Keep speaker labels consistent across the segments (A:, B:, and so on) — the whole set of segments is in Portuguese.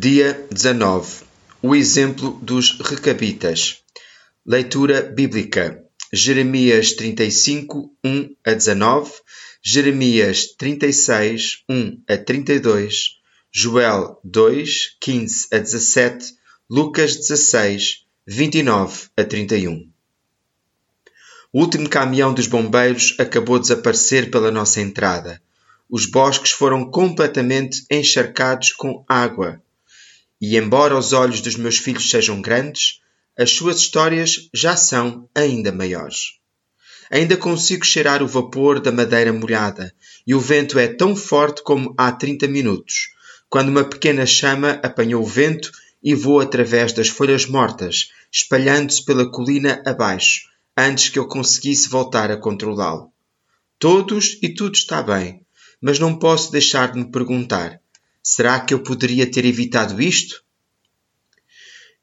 A: Dia 19. O exemplo dos recabitas. Leitura bíblica. Jeremias 35, 1 a 19, Jeremias 36, 1 a 32, Joel 2, 15 a 17, Lucas 16, 29 a 31. O último caminhão dos bombeiros acabou de desaparecer pela nossa entrada. Os bosques foram completamente encharcados com água. E embora os olhos dos meus filhos sejam grandes, as suas histórias já são ainda maiores. Ainda consigo cheirar o vapor da madeira molhada, e o vento é tão forte como há 30 minutos, quando uma pequena chama apanhou o vento e voou através das folhas mortas, espalhando-se pela colina abaixo, antes que eu conseguisse voltar a controlá-lo. Todos e tudo está bem, mas não posso deixar de me perguntar: Será que eu poderia ter evitado isto?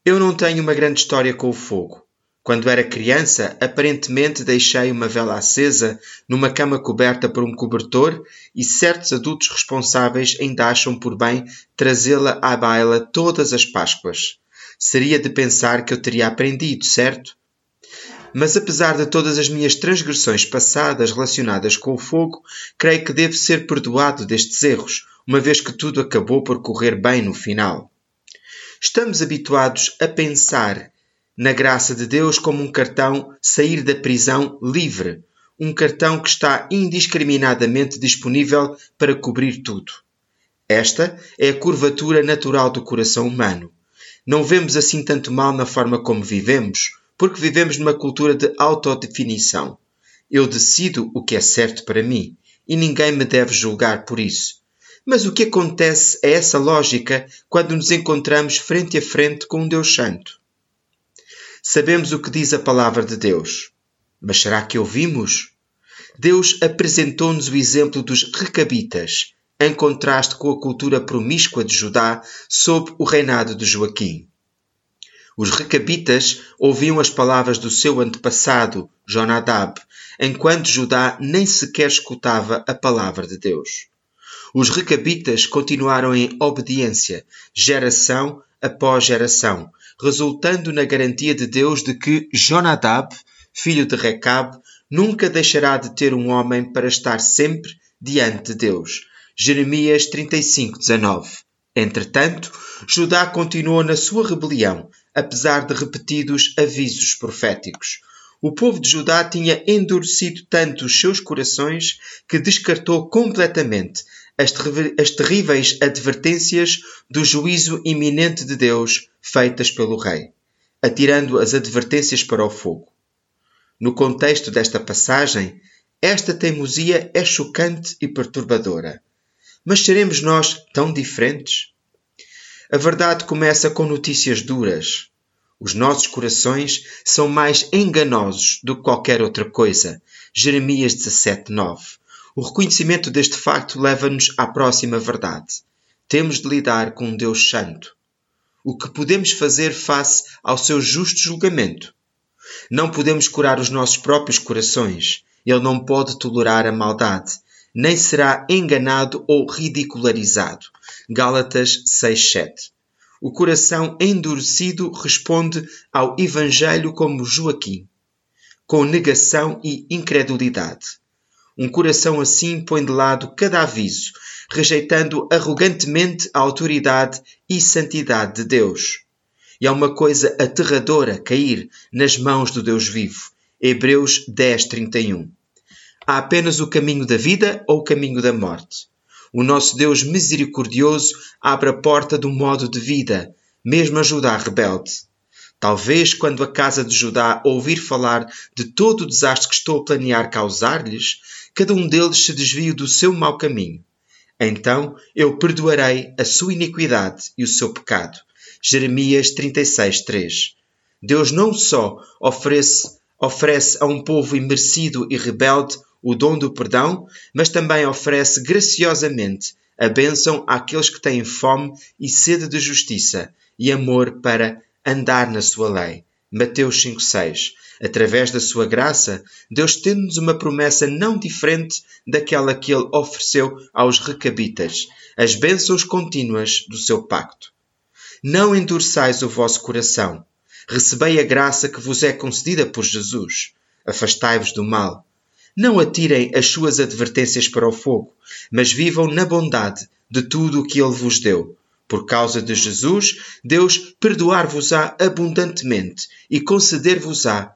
A: Eu não tenho uma grande história com o fogo. Quando era criança, aparentemente deixei uma vela acesa numa cama coberta por um cobertor e certos adultos responsáveis ainda acham por bem trazê-la à baila todas as Páscoas. Seria de pensar que eu teria aprendido, certo? Mas apesar de todas as minhas transgressões passadas relacionadas com o fogo, creio que devo ser perdoado destes erros, uma vez que tudo acabou por correr bem no final. Estamos habituados a pensar na graça de Deus como um cartão sair da prisão livre, um cartão que está indiscriminadamente disponível para cobrir tudo. Esta é a curvatura natural do coração humano. Não vemos assim tanto mal na forma como vivemos, porque vivemos numa cultura de autodefinição. Eu decido o que é certo para mim e ninguém me deve julgar por isso. Mas o que acontece a essa lógica quando nos encontramos frente a frente com um Deus Santo? Sabemos o que diz a palavra de Deus, mas será que ouvimos? Deus apresentou-nos o exemplo dos recabitas, em contraste com a cultura promíscua de Judá sob o reinado de Joaquim. Os recabitas ouviam as palavras do seu antepassado, Jonadab, enquanto Judá nem sequer escutava a palavra de Deus. Os recabitas continuaram em obediência, geração após geração, resultando na garantia de Deus de que Jonadab, filho de Recab, nunca deixará de ter um homem para estar sempre diante de Deus. Jeremias 35, 19. Entretanto, Judá continuou na sua rebelião, apesar de repetidos avisos proféticos. O povo de Judá tinha endurecido tanto os seus corações que descartou completamente as, terríveis advertências do juízo iminente de Deus feitas pelo rei, atirando as advertências para o fogo. No contexto desta passagem, esta teimosia é chocante e perturbadora. Mas seremos nós tão diferentes? A verdade começa com notícias duras. Os nossos corações são mais enganosos do que qualquer outra coisa. Jeremias 17, 9. O reconhecimento deste facto leva-nos à próxima verdade. Temos de lidar com um Deus Santo. O que podemos fazer face ao seu justo julgamento? Não podemos curar os nossos próprios corações. Ele não pode tolerar a maldade, nem será enganado ou ridicularizado. Gálatas 6:7. O coração endurecido responde ao Evangelho como Joaquim, com negação e incredulidade. Um coração assim põe de lado cada aviso, rejeitando arrogantemente a autoridade e santidade de Deus. E é uma coisa aterradora cair nas mãos do Deus vivo. Hebreus 10, 31. Há apenas o caminho da vida ou o caminho da morte. O nosso Deus misericordioso abre a porta do modo de vida, mesmo a Judá rebelde. Talvez quando a casa de Judá ouvir falar de todo o desastre que estou a planear causar-lhes, cada um deles se desvie do seu mau caminho. Então eu perdoarei a sua iniquidade e o seu pecado. Jeremias 36:3. Deus não só oferece oferece a um povo imerecido e rebelde o dom do perdão, mas também oferece graciosamente a bênção àqueles que têm fome e sede de justiça e amor para andar na sua lei. Mateus 5:6. Através da sua graça, Deus tem-nos uma promessa não diferente daquela que ele ofereceu aos recabitas, as bênçãos contínuas do seu pacto. Não endureçais o vosso coração. Recebei a graça que vos é concedida por Jesus. Afastai-vos do mal. Não atirem as suas advertências para o fogo, mas vivam na bondade de tudo o que Ele vos deu. Por causa de Jesus, Deus perdoar-vos-á abundantemente e conceder-vos-á